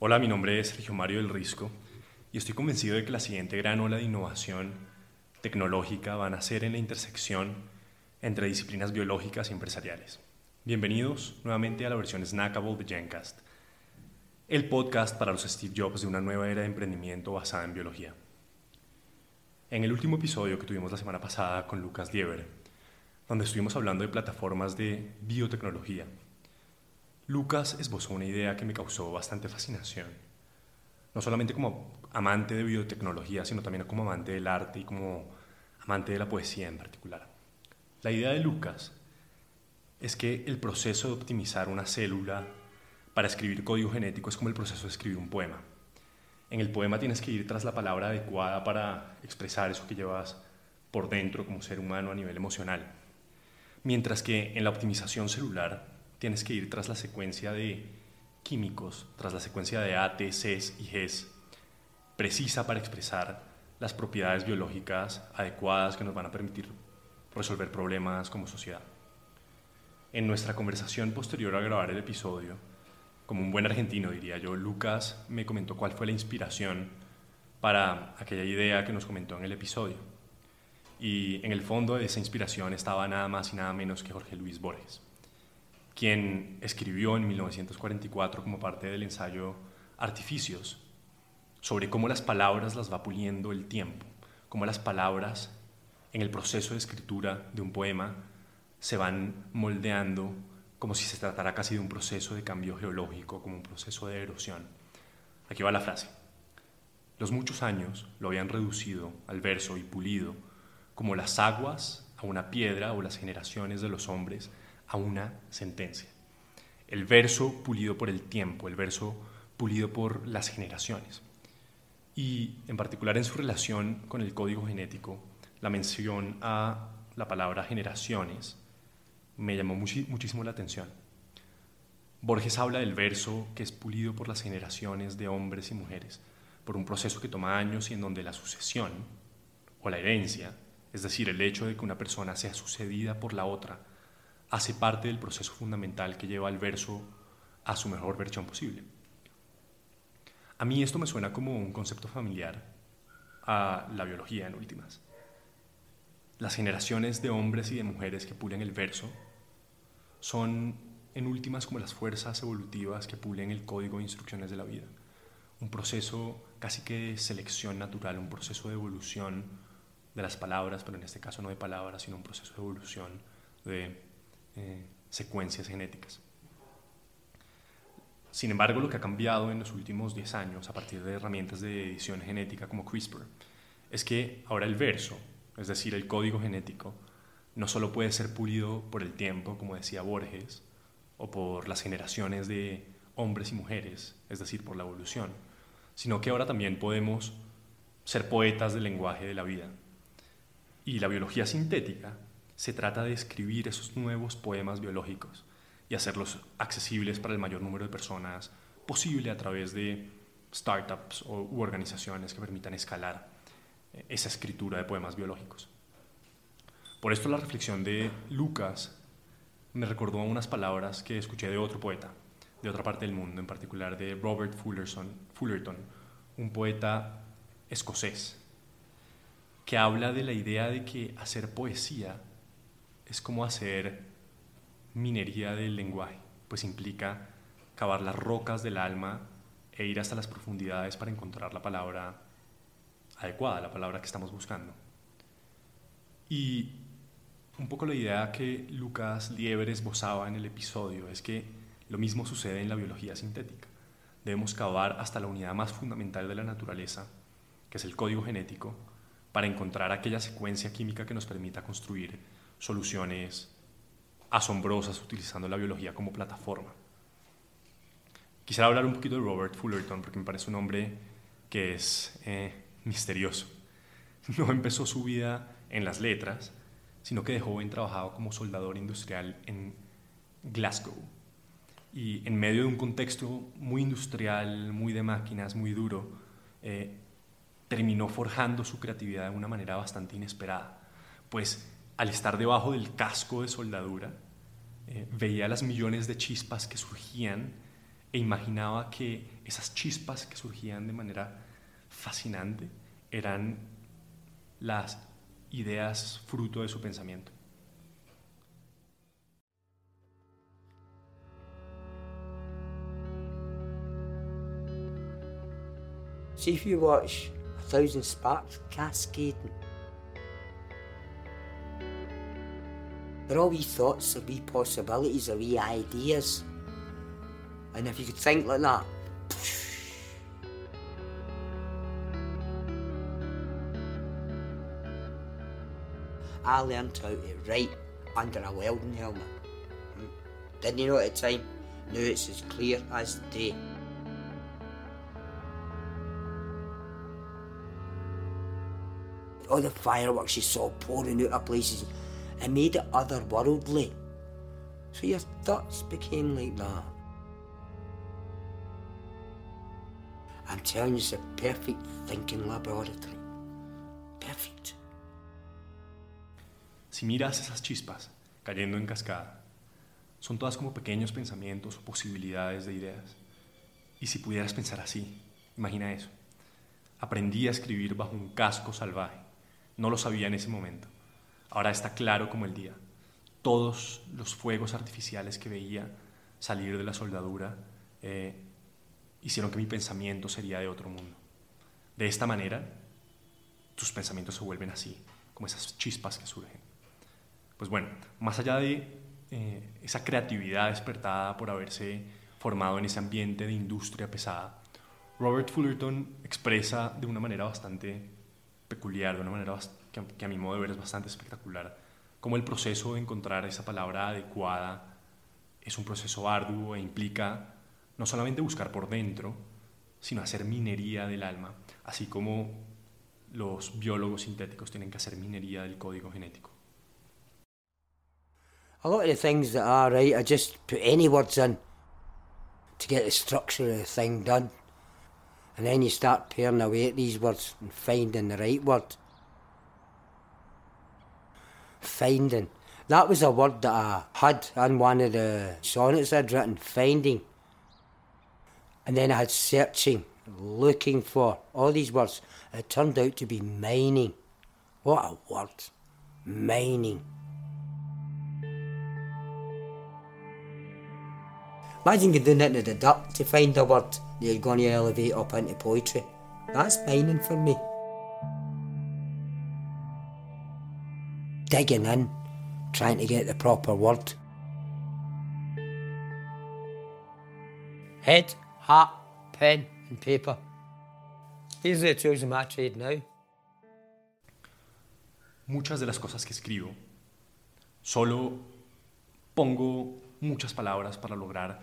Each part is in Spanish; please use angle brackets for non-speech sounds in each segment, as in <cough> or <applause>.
Hola, mi nombre es Sergio Mario del Risco y estoy convencido de que la siguiente gran ola de innovación tecnológica va a nacer en la intersección entre disciplinas biológicas y empresariales. Bienvenidos nuevamente a la versión Snackable de Gencast, el podcast para los Steve Jobs de una nueva era de emprendimiento basada en biología. En el último episodio que tuvimos la semana pasada con Lucas Diever, donde estuvimos hablando de plataformas de biotecnología, Lucas esbozó una idea que me causó bastante fascinación, no solamente como amante de biotecnología, sino también como amante del arte y como amante de la poesía en particular. La idea de Lucas es que el proceso de optimizar una célula para escribir código genético es como el proceso de escribir un poema. En el poema tienes que ir tras la palabra adecuada para expresar eso que llevas por dentro como ser humano a nivel emocional. Mientras que en la optimización celular tienes que ir tras la secuencia de químicos, tras la secuencia de A, T, Cs y Gs, precisa para expresar las propiedades biológicas adecuadas que nos van a permitir resolver problemas como sociedad. En nuestra conversación posterior a grabar el episodio, como un buen argentino diría yo, Lucas me comentó cuál fue la inspiración para aquella idea que nos comentó en el episodio. Y en el fondo de esa inspiración estaba nada más y nada menos que Jorge Luis Borges quien escribió en 1944 como parte del ensayo Artificios, sobre cómo las palabras las va puliendo el tiempo, cómo las palabras en el proceso de escritura de un poema se van moldeando como si se tratara casi de un proceso de cambio geológico, como un proceso de erosión. Aquí va la frase. Los muchos años lo habían reducido al verso y pulido, como las aguas a una piedra o las generaciones de los hombres a una sentencia. El verso pulido por el tiempo, el verso pulido por las generaciones. Y en particular en su relación con el código genético, la mención a la palabra generaciones me llamó muchísimo la atención. Borges habla del verso que es pulido por las generaciones de hombres y mujeres, por un proceso que toma años y en donde la sucesión o la herencia, es decir, el hecho de que una persona sea sucedida por la otra, hace parte del proceso fundamental que lleva al verso a su mejor versión posible. A mí esto me suena como un concepto familiar a la biología en últimas. Las generaciones de hombres y de mujeres que pulen el verso son en últimas como las fuerzas evolutivas que pulen el código de instrucciones de la vida. Un proceso casi que de selección natural, un proceso de evolución de las palabras, pero en este caso no de palabras, sino un proceso de evolución de eh, secuencias genéticas. Sin embargo, lo que ha cambiado en los últimos 10 años a partir de herramientas de edición genética como CRISPR es que ahora el verso, es decir, el código genético, no solo puede ser pulido por el tiempo, como decía Borges, o por las generaciones de hombres y mujeres, es decir, por la evolución, sino que ahora también podemos ser poetas del lenguaje de la vida. Y la biología sintética se trata de escribir esos nuevos poemas biológicos y hacerlos accesibles para el mayor número de personas posible a través de startups u organizaciones que permitan escalar eh, esa escritura de poemas biológicos. Por esto la reflexión de Lucas me recordó unas palabras que escuché de otro poeta, de otra parte del mundo, en particular de Robert Fullerton, un poeta escocés, que habla de la idea de que hacer poesía es como hacer minería del lenguaje, pues implica cavar las rocas del alma e ir hasta las profundidades para encontrar la palabra adecuada, la palabra que estamos buscando. Y un poco la idea que Lucas Lieber esbozaba en el episodio es que lo mismo sucede en la biología sintética. Debemos cavar hasta la unidad más fundamental de la naturaleza, que es el código genético, para encontrar aquella secuencia química que nos permita construir soluciones asombrosas utilizando la biología como plataforma. Quisiera hablar un poquito de Robert Fullerton porque me parece un hombre que es eh, misterioso. <laughs> No empezó su vida en las letras, sino que de joven trabajaba como soldador industrial en Glasgow. Y en medio de un contexto muy industrial, muy de máquinas, muy duro, eh, terminó forjando su creatividad de una manera bastante inesperada. Pues al estar debajo del casco de soldadura, eh, veía las millones de chispas que surgían e imaginaba que esas chispas que surgían de manera fascinante eran las ideas fruto de su pensamiento. See if you watch a thousand sparks cascading. They're all wee thoughts, or wee possibilities, or wee ideas. And if you could think like that, I learned how to write under a welding helmet. Hmm. Didn't you know at the time? Now it's as clear as day. All the fireworks you saw pouring out of places, it made it otherworldly. So your thoughts became like that. I'm telling you, it's a perfect thinking laboratory. Perfect. Si miras esas chispas cayendo en cascada, son todas como pequeños pensamientos o posibilidades de ideas. Y si pudieras pensar así, imagina eso. Aprendí a escribir bajo un casco salvaje. No lo sabía en ese momento. Ahora está claro como el día. Todos los fuegos artificiales que veía salir de la soldadura eh, hicieron que mi pensamiento sería de otro mundo. De esta manera, tus pensamientos se vuelven así, como esas chispas que surgen. Pues bueno, más allá de eh, esa creatividad despertada por haberse formado en ese ambiente de industria pesada, Robert Fullerton expresa de una manera bastante peculiar, de una manera que, a mi modo de ver es bastante espectacular, cómo el proceso de encontrar esa palabra adecuada es un proceso arduo e implica no solamente buscar por dentro, sino hacer minería del alma, así como los biólogos sintéticos tienen que hacer minería del código genético. A lot of the things that I write, I just put any words in to get the structure of the thing done. And then you start paring away at these words and finding the right word. Finding. That was a word that I had in one of the sonnets I'd written, finding. And then I had searching, looking for all these words. It turned out to be mining. What a word. Mining. Imagine you doing it in the dark to find a word that you're going to elevate up into poetry. That's mining for me. Digging in, trying to get the proper word. Head hat, pen, and paper. These are the tools of my trade now. Muchas de las cosas que escribo, solo pongo muchas palabras para lograr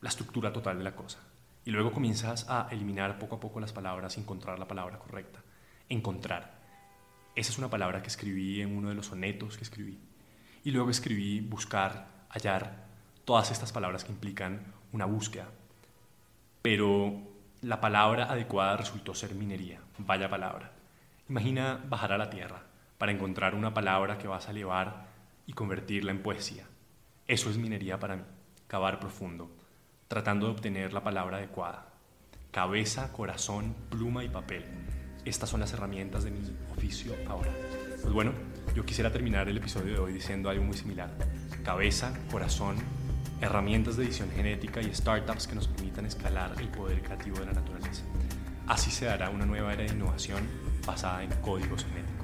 la estructura total de la cosa. Y luego comienzas a eliminar poco a poco las palabras y encontrar la palabra correcta. Encontrar. Esa es una palabra que escribí en uno de los sonetos que escribí. Y luego escribí buscar, hallar, todas estas palabras que implican una búsqueda, pero la palabra adecuada resultó ser minería, vaya palabra. Imagina bajar a la tierra para encontrar una palabra que vas a elevar y convertirla en poesía. Eso es minería para mí, cavar profundo, tratando de obtener la palabra adecuada. Cabeza, corazón, pluma y papel. Estas son las herramientas de mi oficio ahora. Pues bueno, yo quisiera terminar el episodio de hoy diciendo algo muy similar. Cabeza, corazón, herramientas de edición genética y startups que nos permitan escalar el poder creativo de la naturaleza. Así se dará una nueva era de innovación basada en códigos genéticos.